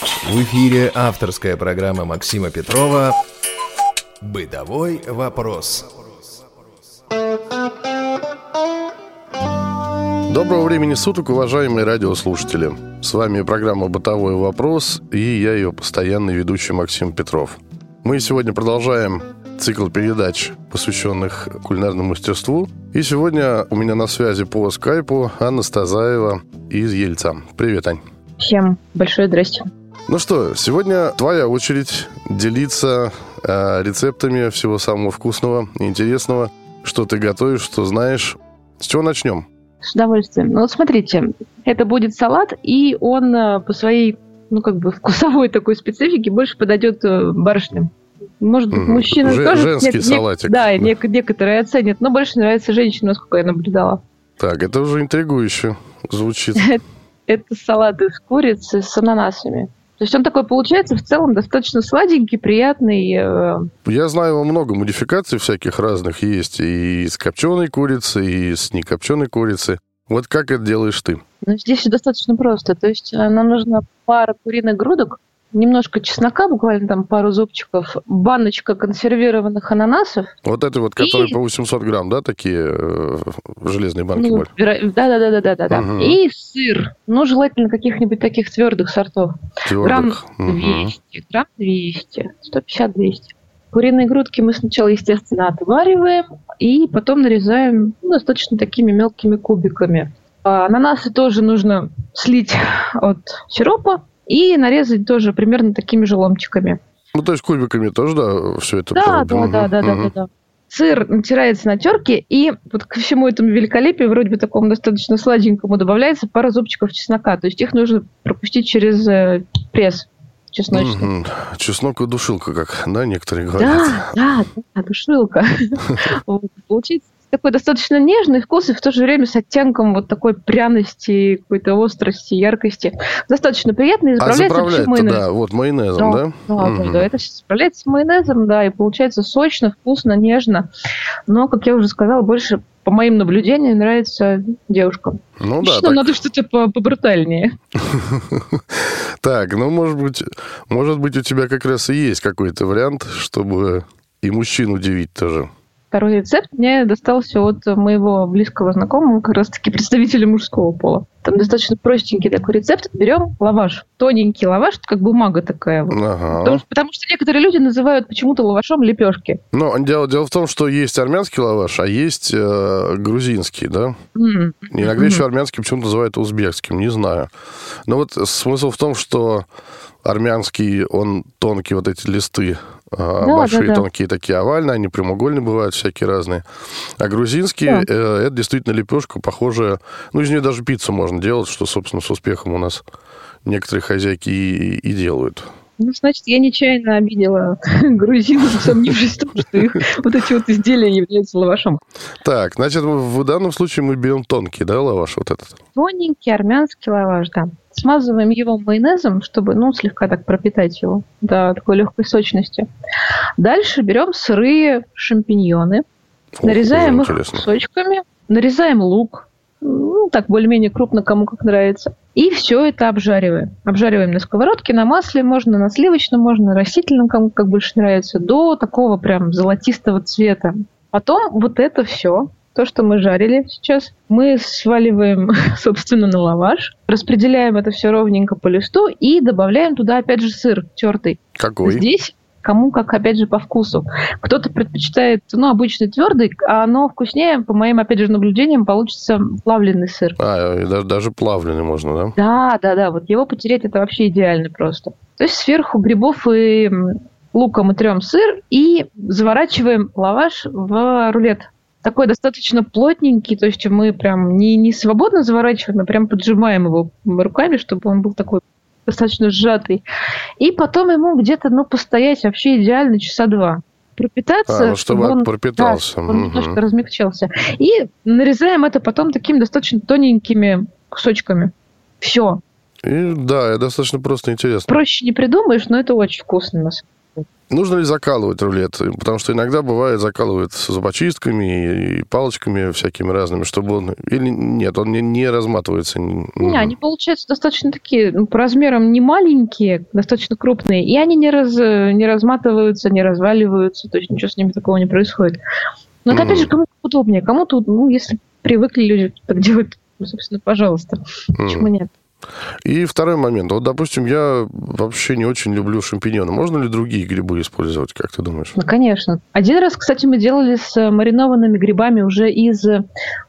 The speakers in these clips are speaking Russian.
В эфире авторская программа Максима Петрова «Бытовой вопрос». Доброго времени суток, уважаемые радиослушатели. С вами программа «Бытовой вопрос» и я ее постоянный ведущий Максим Петров. Мы сегодня продолжаем цикл передач, посвященных кулинарному мастерству. И сегодня у меня на связи по скайпу Анна Стазаева из Ельца. Привет, Ань. Всем большое здрасте. Ну что, сегодня твоя очередь делиться э, рецептами всего самого вкусного и интересного, что ты готовишь, что знаешь. С чего начнем? С удовольствием. Ну вот смотрите, это будет салат, и он э, по своей, ну как бы вкусовой такой специфике больше подойдет э, барышням. Может быть, мужчины Же- тоже... женский нек- салатик. Да, Да. нек- некоторые оценят, но больше нравится женщинам, насколько я наблюдала. Так, это уже интригующе звучит. Это салат из курицы с ананасами. То есть он такой получается в целом достаточно сладенький, приятный. э, Я знаю, его много модификаций всяких разных есть. И с копченой курицы, и с некопченой курицы. Вот как это делаешь ты? Но здесь все достаточно просто. То есть э, нам нужна пара куриных грудок, немножко чеснока, буквально там пару зубчиков, баночка консервированных ананасов. Вот это вот, которые И- по 800 грамм, да, такие э, железные банки Ну, веро- Да-да-да-да-да-да. Мгм. И сыр. Ну, желательно каких-нибудь таких твердых сортов. Грамм Твердых. Мгм. 200, грамм 200, 150-200. Куриные грудки мы сначала, естественно, отвариваем и потом нарезаем ну, достаточно такими мелкими кубиками. А ананасы тоже нужно слить от сиропа и нарезать тоже примерно такими же ломтиками. Ну, то есть кубиками тоже, да, все это? Да, да, Мгм. да, да, да, Мгм. да, да. Сыр натирается на терке, и вот ко всему этому великолепию, вроде бы такому достаточно сладенькому, добавляется пара зубчиков чеснока. То есть их нужно пропустить через э, пресс чесночный. Мгм. Чеснок и душилка, как, да, некоторые говорят. Да, да, да, душилка. Получается такой достаточно нежный вкус и в то же время с оттенком вот такой пряности, какой-то острости, яркости. Достаточно приятно и А заправляется майонезом. да, вот майонезом, да? Да, да, Мгм. да, это с майонезом, да, и получается сочно, вкусно, нежно. Но, как я уже сказала, больше по моим наблюдениям нравится девушкам. Ну да, Мужчинам так. надо что-то по- побрутальнее. Так, ну, может быть, может быть, у тебя как раз и есть какой-то вариант, чтобы и мужчин удивить тоже. Второй рецепт мне достался от моего близкого знакомого, как раз-таки представителя мужского пола. Там достаточно простенький такой рецепт. Берем лаваш, тоненький лаваш, как бумага такая. вот. Ага. Потому, что- потому что некоторые люди называют почему-то лавашом лепешки. Но дело, дело в том, что есть армянский лаваш, а есть э, грузинский, да? М. Иногда Мгм. еще армянский почему-то называют узбекским, не знаю. Но вот смысл в том, что армянский, он тонкие вот эти листы, а, Да, большие да, да. тонкие такие овальные, они прямоугольные бывают, всякие разные. А грузинский, Да. э, это действительно лепешка, похожая, ну, из нее даже пиццу можно делать, что, собственно, с успехом у нас некоторые хозяйки и, и делают. Ну, значит, я нечаянно обидела грузин, усомнившись в том, что их вот эти вот изделия являются лавашом. Так, значит, в данном случае мы берем тонкий, да, лаваш вот этот? Тоненький армянский лаваш, да. Смазываем его майонезом, чтобы, ну, слегка так пропитать его до такой легкой сочности. Дальше берем сырые шампиньоны, Ох, нарезаем их интересно. кусочками, нарезаем лук, ну, так более-менее крупно, кому как нравится. И все это обжариваем. Обжариваем на сковородке, на масле, можно на сливочном, можно на растительном, кому как больше нравится, до такого прям золотистого цвета. Потом вот это все, то, что мы жарили сейчас, мы сваливаем, собственно, на лаваш, распределяем это все ровненько по листу и добавляем туда, опять же, сыр тертый. Какой? Здесь кому как, опять же, по вкусу. Кто-то предпочитает, ну, обычный твердый, а оно вкуснее, по моим, опять же, наблюдениям, получится плавленый сыр. А, и даже, даже плавленый можно, да? Да, да, да, вот его потереть это вообще идеально просто. То есть сверху грибов и лука мы трем сыр и заворачиваем лаваш в рулет. Такой достаточно плотненький, то есть мы прям не, не свободно заворачиваем, а прям поджимаем его руками, чтобы он был такой достаточно сжатый. И потом ему где-то, ну, постоять вообще идеально часа два. Пропитаться, А, ну, чтобы он, пропитался. да, чтобы он Мгм. немножко размягчался. И нарезаем это потом такими достаточно тоненькими кусочками. Все. И, да, это достаточно просто интересно. Проще не придумаешь, но это очень вкусно. на самом деле. Нужно ли закалывать рулет? Потому что иногда бывает закалывают с зубочистками и палочками всякими разными, чтобы он... Или нет, он не, не разматывается. Не, они получаются достаточно такие, ну, по размерам не маленькие, достаточно крупные, и они не, раз, не разматываются, не разваливаются, то есть ничего с ними такого не происходит. Но это, опять же, кому удобнее. Кому-то, ну, если привыкли люди так делать, ну, собственно, пожалуйста. Почему нет? И второй момент. Вот, допустим, я вообще не очень люблю шампиньоны. Можно ли другие грибы использовать, как ты думаешь? Ну, конечно. Один раз, кстати, мы делали с маринованными грибами уже из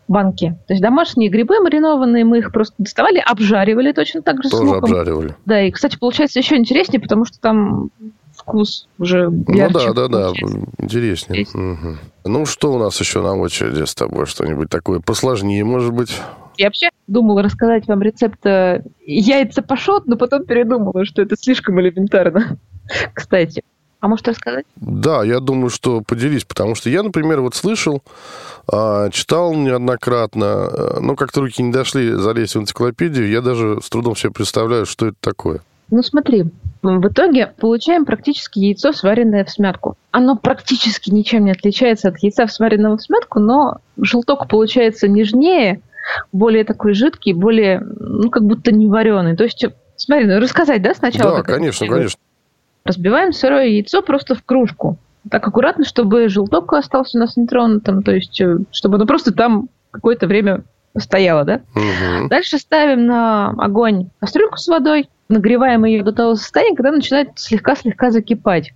банки. То есть домашние грибы маринованные, мы их просто доставали, обжаривали точно так же Тоже с луком. обжаривали. Да, и, кстати, получается еще интереснее, потому что там вкус уже ярче. Ну да, да, да, интереснее. Угу. Ну, что у нас еще на очереди с тобой? Что-нибудь такое посложнее, может быть? Я вообще думала рассказать вам рецепт э, яйца пашот, но потом передумала, что это слишком элементарно. Кстати. А может рассказать? Да, я думаю, что поделись, потому что я, например, вот слышал, а, читал неоднократно, э, но как-то руки не дошли залезть в энциклопедию, я даже с трудом себе представляю, что это такое. Ну смотри, в итоге получаем практически яйцо, сваренное в смятку. Оно практически ничем не отличается от яйца, сваренного в смятку, но желток получается нежнее, более такой жидкий, более, ну, как будто не вареный. То есть, смотри, ну, рассказать, да, сначала? Да, конечно, конечно. Разбиваем сырое яйцо просто в кружку. Так аккуратно, чтобы желток остался у нас нетронутым, то есть, э, чтобы оно просто там какое-то время стояло, да? Угу. Дальше ставим на огонь кастрюльку с водой, нагреваем ее до того состояния, когда начинает слегка-слегка закипать.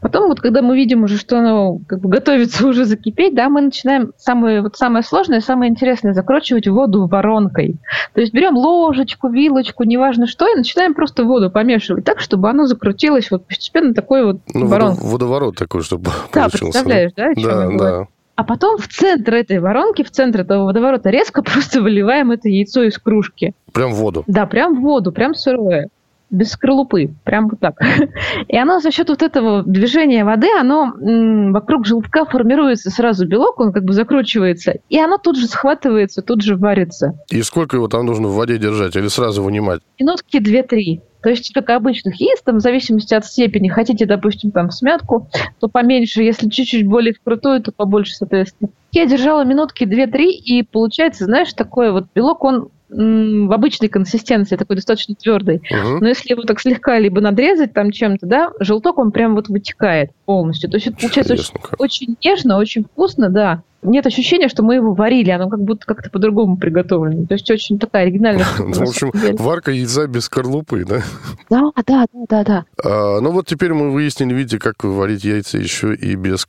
Потом вот, когда мы видим уже, что оно как бы готовится уже закипеть, да, мы начинаем самое, вот самое сложное, самое интересное, закручивать воду воронкой. То есть берем ложечку, вилочку, неважно что, и начинаем просто воду помешивать так, чтобы оно закрутилось вот постепенно такой вот ну, воронкой. Водоворот такой, чтобы Да, представляешь, да? Да, да. А потом в центр этой воронки, в центр этого водоворота резко просто выливаем это яйцо из кружки. Прям в воду? Да, прям в воду, прям сырое без скорлупы, прям вот так. И оно за счет вот этого движения воды, оно м, вокруг желтка формируется сразу белок, он как бы закручивается, и оно тут же схватывается, тут же варится. И сколько его там нужно в воде держать или сразу вынимать? Минутки две-три. То есть, как обычных яиц, там, в зависимости от степени, хотите, допустим, там, смятку, то поменьше, если чуть-чуть более вкрутую, то побольше, соответственно. Я держала минутки две-три, и получается, знаешь, такой вот белок, он в обычной консистенции, такой достаточно твердый. Угу. Но если его так слегка либо надрезать там чем-то, да, желток он прям вот вытекает полностью. То есть это получается очень, очень нежно, очень вкусно, да нет ощущения, что мы его варили, оно как будто как-то по-другому приготовлено. То есть очень такая оригинальная ну, В общем, варка яйца без скорлупы, да? Да, да, да, да. А, ну вот теперь мы выяснили, видите, как варить яйца еще и без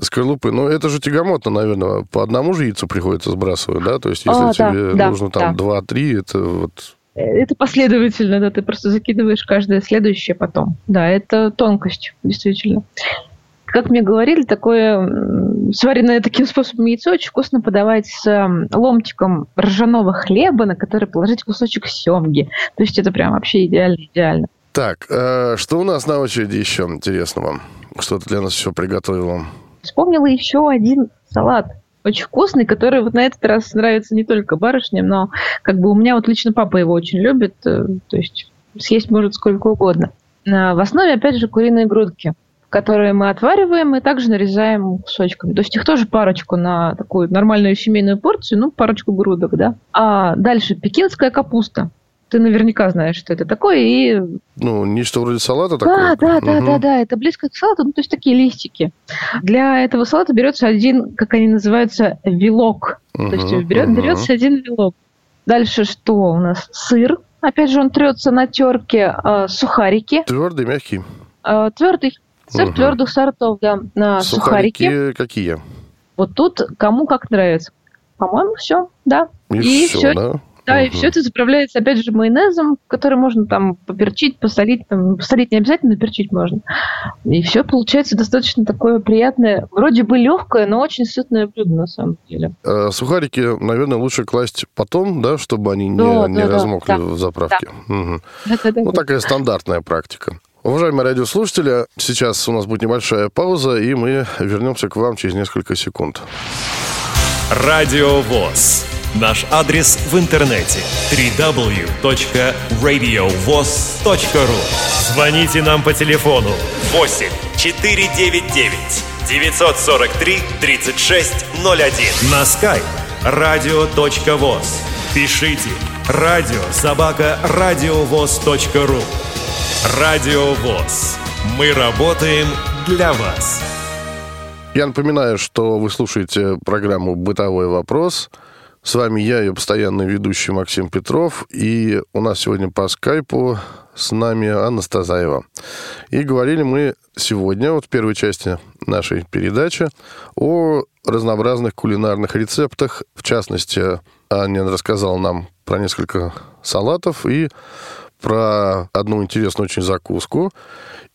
скорлупы. Но это же тягомотно, наверное. По одному же яйцу приходится сбрасывать, да? То есть если а, тебе нужно там два-три, это вот это последовательно, да, ты просто закидываешь каждое следующее потом. Да, это тонкость, действительно. Как мне говорили, такое сваренное таким способом яйцо очень вкусно подавать с ломтиком ржаного хлеба, на который положить кусочек семги. То есть это прям вообще идеально, идеально. Так, э, что у нас на очереди еще интересного? Что ты для нас еще приготовила? Вспомнила еще один салат очень вкусный, который вот на этот раз нравится не только барышням, но как бы у меня вот лично папа его очень любит, э, то есть съесть может сколько угодно. В основе, опять же, куриные грудки которые мы отвариваем и также нарезаем кусочками. То есть их тоже парочку на такую нормальную семейную порцию, ну, парочку грудок, да. А дальше пекинская капуста. Ты наверняка знаешь, что это такое. И... Ну, нечто вроде салата такое? Да, да, угу. да, да, да. Это близко к салату, ну, то есть такие листики. Для этого салата берется один, как они называются, вилок. Угу, то есть берет, угу. берется один вилок. Дальше что у нас? Сыр. Опять же, он трется на терке. Э, сухарики. Твердый, мягкий. Э, твердый. Сыр угу. твердых сортов, да. На сухарики. сухарики какие? Вот тут кому как нравится. По-моему, все, да. И, и все, все, да? Да, угу. и все это заправляется, опять же, майонезом, который можно там поперчить, посолить. Там, посолить не обязательно, перчить можно. И все получается достаточно такое приятное, вроде бы легкое, но очень сытное блюдо на самом деле. А, сухарики, наверное, лучше класть потом, да, чтобы они не, да, не да, размокли да, в заправке. Да. Угу. Да, да, да, ну, такая стандартная практика. Уважаемые радиослушатели, сейчас у нас будет небольшая пауза, и мы вернемся к вам через несколько секунд. Радио ВОЗ. Наш адрес в интернете www.radiovoz.ru Звоните нам по телефону 8 499 943 3601 на skype radio.voz. Пишите радио собака радиовоз.ру Радио ВОЗ. Мы работаем для вас. Я напоминаю, что вы слушаете программу «Бытовой вопрос». С вами я, ее постоянный ведущий Максим Петров, и у нас сегодня по скайпу с нами Анна Стазаева. И говорили мы сегодня, вот в первой части нашей передачи, о разнообразных кулинарных рецептах. В частности, Аня рассказала нам про несколько салатов и про одну интересную очень закуску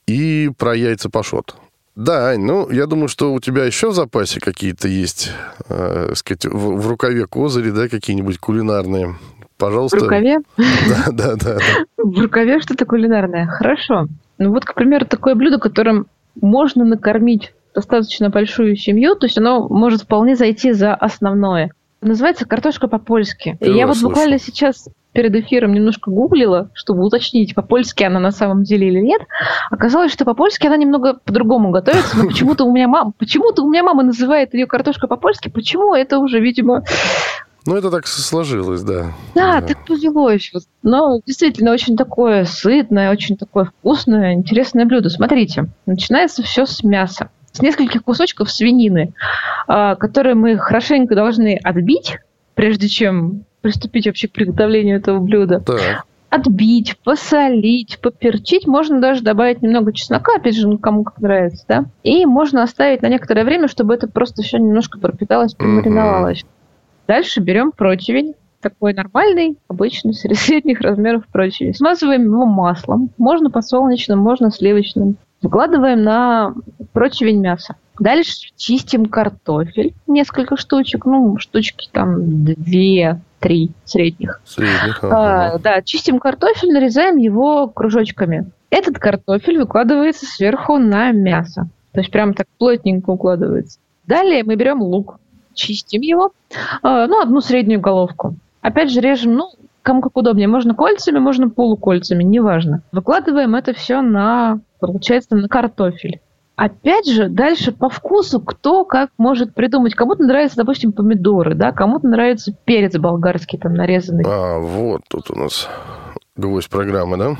и про яйца пашот. Да, Ань, ну, я думаю, что у тебя еще в запасе какие-то есть, э, сказать, в, в рукаве козыри, да, какие-нибудь кулинарные. Пожалуйста. В рукаве? Да, да, да. В рукаве что-то кулинарное. Хорошо. Ну вот, к примеру, такое блюдо, которым можно накормить достаточно большую семью, то есть оно может вполне зайти за основное. Называется картошка по-польски. Я вот слышу. буквально сейчас перед эфиром немножко гуглила, чтобы уточнить, по-польски она на самом деле или нет. Оказалось, что по-польски она немного по-другому готовится, но почему-то у меня мама, почему-то у меня мама называет ее картошка по-польски. Почему? Это уже, видимо, Ну, это так сложилось, да. да, так повелось. Вот. Но действительно очень такое сытное, очень такое вкусное, интересное блюдо. Смотрите, начинается все с мяса. С нескольких кусочков свинины, а, которые мы хорошенько должны отбить, прежде чем приступить вообще к приготовлению этого блюда. Так, Отбить, посолить, поперчить. Можно даже добавить немного чеснока, опять же, ну, кому как нравится, да. И можно оставить на некоторое время, чтобы это просто все немножко пропиталось, помариновалось. Дальше берем противень, такой нормальный, обычный, средних размеров противень. Смазываем его маслом. Можно подсолнечным, можно сливочным. Выкладываем на противень мясо. Дальше чистим картофель. Несколько штучек, ну, штучки там две, три средних. средних. А, ага. да, чистим картофель, нарезаем его кружочками. Этот картофель выкладывается сверху на мясо. То есть прям так плотненько укладывается. Далее мы берем лук, чистим его, а, ну, одну среднюю головку. Опять же режем, ну, кому как удобнее. Можно кольцами, можно полукольцами, неважно. Выкладываем это все на, получается, на картофель. Опять же, дальше по вкусу кто как может придумать. Кому-то нравятся, допустим, помидоры, да, кому-то нравится перец болгарский там нарезанный. А, вот тут у нас гвоздь программы, да?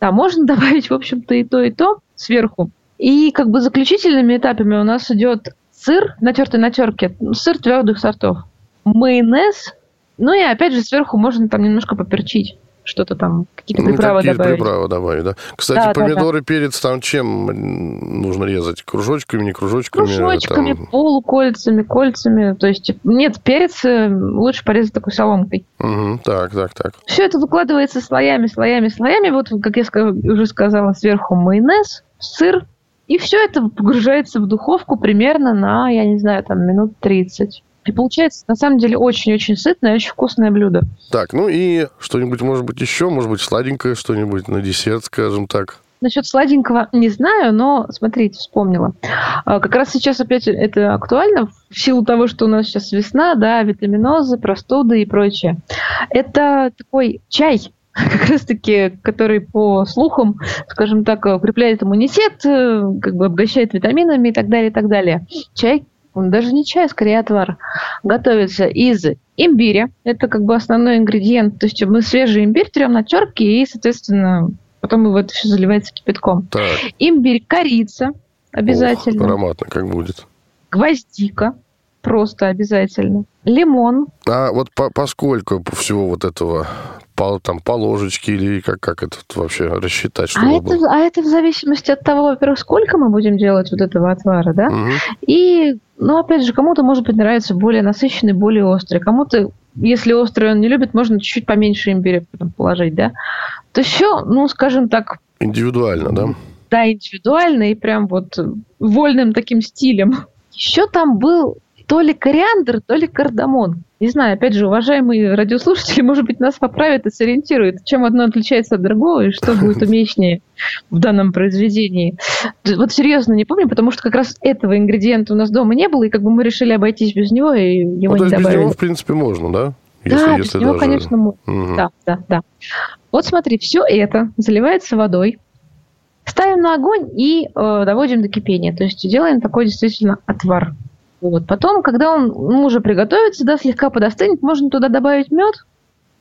Да, можно добавить, в общем-то, и то, и то сверху. И как бы заключительными этапами у нас идет сыр, натертый на терке, ну, сыр твердых сортов, майонез, ну и опять же сверху можно там немножко поперчить, что-то там, какие-то Ну, приправы какие-то добавить. приправы добавить, да. Кстати, Да, да, помидоры, перец там чем нужно резать? Кружочками, не кружочками? Кружочками, там? полукольцами, кольцами. То есть нет, перец э, лучше порезать такой соломкой. Мгм, Так, так, так. Все это выкладывается слоями, слоями, слоями. Вот, как я уже сказала, сверху майонез, сыр. И все это погружается в духовку примерно на, я не знаю, там минут 30. И получается, на самом деле, очень-очень сытное, очень вкусное блюдо. Так, ну и что-нибудь, может быть, еще? Может быть, сладенькое что-нибудь на десерт, скажем так? Насчет сладенького не знаю, но смотрите, вспомнила. А, Как раз сейчас опять это актуально в силу того, что у нас сейчас весна, да, витаминозы, простуды и прочее. Это такой чай, как раз-таки, который по слухам, скажем так, укрепляет иммунитет, э, как бы обогащает витаминами и так далее, и так далее. Чай, даже не чай, а скорее отвар, готовится из имбиря. Это как бы основной ингредиент. То есть мы свежий имбирь трем на терке и, соответственно, потом его это все заливается кипятком. Так, Имбирь, корица обязательно. ох, ароматно как будет. Гвоздика просто обязательно. Лимон. А вот по, поскольку всего вот этого, по, там, по ложечке или как, как это вообще рассчитать, А чтобы это, было? а это в зависимости от того, во-первых, сколько мы будем делать вот этого отвара, да? Мгм. И, ну, опять же, кому-то, может быть, нравится более насыщенный, более острый. Кому-то, если острый он не любит, можно чуть-чуть поменьше имбиря положить, да? То все, ну, скажем так, Индивидуально, да? да, индивидуально и прям вот вольным таким стилем. Еще там был то ли кориандр, то ли кардамон. Не знаю, опять же, уважаемые радиослушатели, может быть, нас поправят и сориентируют, чем одно отличается от другого и что будет уместнее в данном произведении. Вот серьезно не помню, потому что как раз этого ингредиента у нас дома не было, и как бы мы решили обойтись без него, и его Ну, не есть без добавили. него, в принципе, можно, да? да, без него, конечно, можно. Да, да, да. Вот смотри, все это заливается водой. ставим на огонь и э, доводим до кипения. То есть делаем такой действительно отвар. Вот. Потом, когда он ну, уже приготовится, да, слегка подостынет, можно туда добавить мед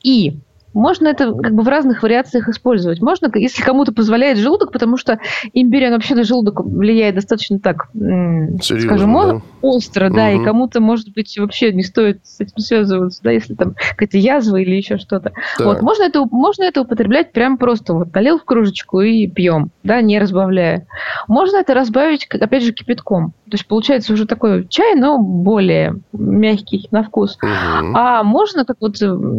и можно это как бы в разных вариациях использовать. Можно, если кому-то позволяет желудок, потому что имбирь, он вообще на желудок влияет достаточно так, Серьезно, скажем, да? остро, угу. да, и кому-то, может быть, вообще не стоит с этим связываться, да, если там какая-то язва или еще что-то. Вот, можно это, можно это употреблять прям просто вот налил в кружечку и пьем, да, не разбавляя. Можно это разбавить, опять же, кипятком. То есть получается уже такой чай, но более мягкий на вкус. Угу. А можно, как вот,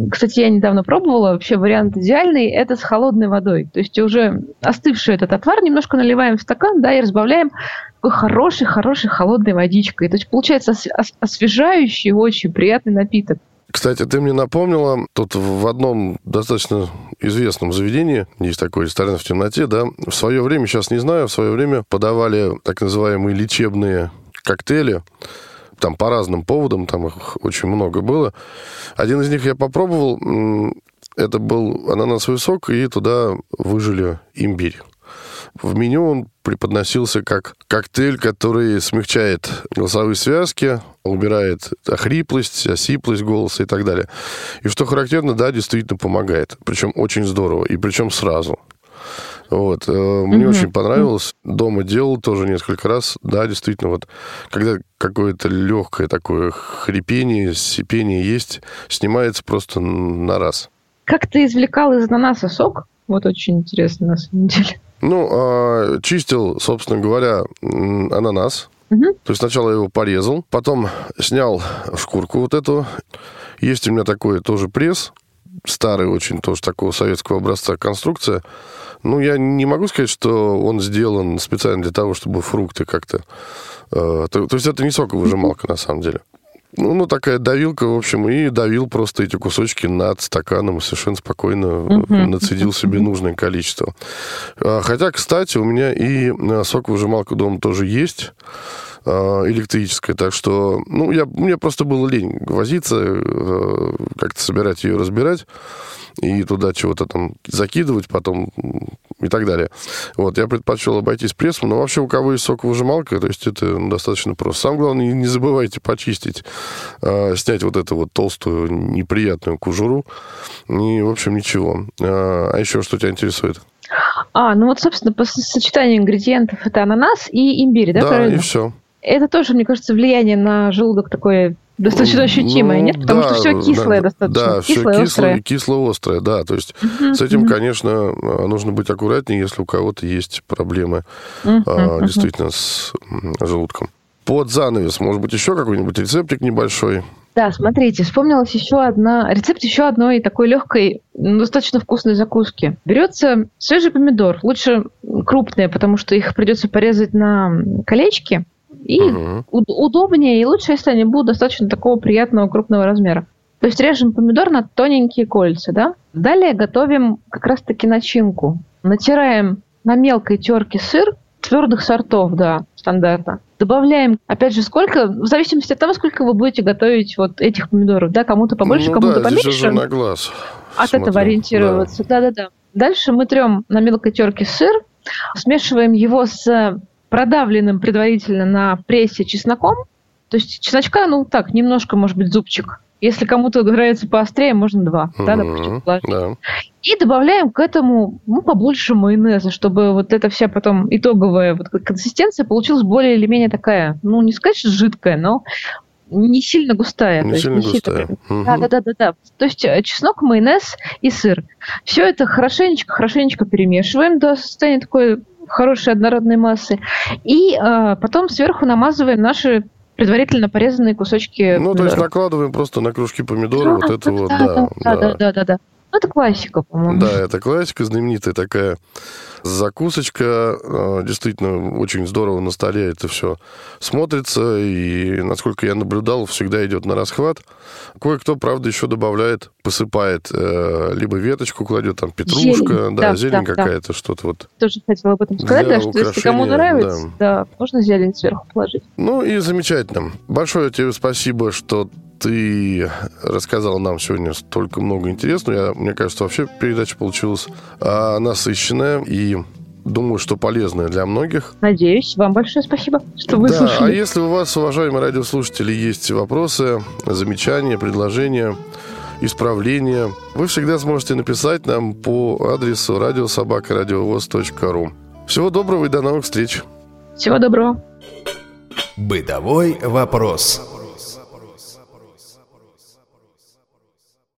кстати, я недавно пробовала, вообще вариант идеальный, это с холодной водой. То есть уже остывший этот отвар немножко наливаем в стакан, да, и разбавляем такой хорошей-хорошей холодной водичкой. То есть получается освежающий, очень приятный напиток. Кстати, ты мне напомнила, тут в одном достаточно известном заведении, есть такой ресторан в темноте, да, в свое время, сейчас не знаю, в свое время подавали так называемые лечебные коктейли, там по разным поводам, там их очень много было. Один из них я попробовал, это был ананасовый сок, и туда выжили имбирь. В меню он преподносился как коктейль, который смягчает голосовые связки, убирает хриплость, осиплость голоса и так далее. И что характерно, да, действительно помогает. Причем очень здорово. И причем сразу. Вот. Э, мне mm очень понравилось. Дома делал тоже несколько раз. Да, действительно, вот когда какое-то легкое такое хрипение, сипение есть, снимается просто на раз. Как ты извлекал из ананаса сок? Вот очень интересно, на самом деле. Ну, а, чистил, собственно говоря, ананас. Угу. То есть сначала я его порезал, потом снял шкурку вот эту. Есть у меня такой тоже пресс, старый очень, тоже такого советского образца конструкция. Ну, я не могу сказать, что он сделан специально для того, чтобы фрукты как-то... Э, то, то есть это не соковыжималка, на самом деле. Ну, ну, такая давилка, в общем, и давил просто эти кусочки над стаканом и совершенно спокойно uh-huh. нацедил себе нужное количество. А, хотя, кстати, у меня и э, соковыжималка дома тоже есть а, электрическая, так что, ну, я, мне просто было лень возиться, э, как-то собирать ее, разбирать и туда чего-то там закидывать потом и так далее. Вот, я предпочел обойтись прессом, но вообще у кого есть соковыжималка, то есть это достаточно просто. Самое главное, не забывайте почистить, э, снять вот эту вот толстую неприятную кожуру, и, в общем, ничего. А, а еще что тебя интересует? А, ну вот, собственно, по сочетанию ингредиентов это ананас и имбирь, да? Да, правильно? и все. Это тоже, мне кажется, влияние на желудок такое Достаточно ощутимое, ну, нет? Потому да, что все кислое да, достаточно. Да, кислое, все кислое, кисло-острое, да. То есть uh с этим, uh конечно, нужно быть аккуратнее, если у кого-то есть проблемы uh а, действительно с желудком. Под занавес, может быть, еще какой-нибудь рецептик небольшой? Да, смотрите, вспомнилась еще одна, рецепт еще одной такой легкой, достаточно вкусной закуски. Берется свежий помидор, лучше крупные, потому что их придется порезать на колечки, и угу. удобнее, и лучше, если они будут достаточно такого приятного крупного размера. То есть режем помидор на тоненькие кольца, да? Далее готовим как раз-таки начинку. Натираем на мелкой терке сыр твердых сортов, да, стандартно. Добавляем, опять же, сколько, в зависимости от того, сколько вы будете готовить вот этих помидоров, да, кому-то побольше, ну, кому-то да, поменьше. Здесь уже на глаз. От смотрим. этого ориентироваться, да-да-да. Дальше мы трем на мелкой терке сыр, смешиваем его с продавленным предварительно на прессе чесноком. То есть чесночка, ну так, немножко, может быть, зубчик. Если кому-то нравится поострее, можно два, mm-hmm, да, допустим, Да. И добавляем к этому ну, побольше майонеза, чтобы вот эта вся потом итоговая вот консистенция получилась более или менее такая, ну, не сказать, что жидкая, но не сильно густая. Не сильно не густая. Сильно... Угу. Да, да, да, да, да. То есть э, чеснок, майонез и сыр. Все это хорошенечко, хорошенечко перемешиваем до состояния такой хорошей однородной массы. И э, потом сверху намазываем наши предварительно порезанные кусочки. Ну, помидоров. то есть накладываем просто на кружки помидора да, вот это да, вот, да, да, да, да, да, да, это классика, по-моему. Да, это классика, знаменитая такая закусочка. Э, действительно, очень здорово на столе это все смотрится. И, насколько я наблюдал, всегда идет на расхват. Кое-кто, правда, еще добавляет, посыпает, э, либо веточку кладет, там петрушка, зелень. да, да, зелень да, какая-то, да. что-то вот. Тоже хотела об этом сказать, да, что если кому нравится, да. да, можно зелень сверху положить. Ну и замечательно. Большое тебе спасибо, что ты рассказал нам сегодня столько много интересного. Я, мне кажется, вообще передача получилась а, насыщенная. И Думаю, что полезное для многих. Надеюсь. Вам большое спасибо, что вы да, слушали. а если у вас, уважаемые радиослушатели, есть вопросы, замечания, предложения, исправления, вы всегда сможете написать нам по адресу радиособакарадиовоз.ру. Всего доброго и до новых встреч. Всего доброго. Бытовой вопрос.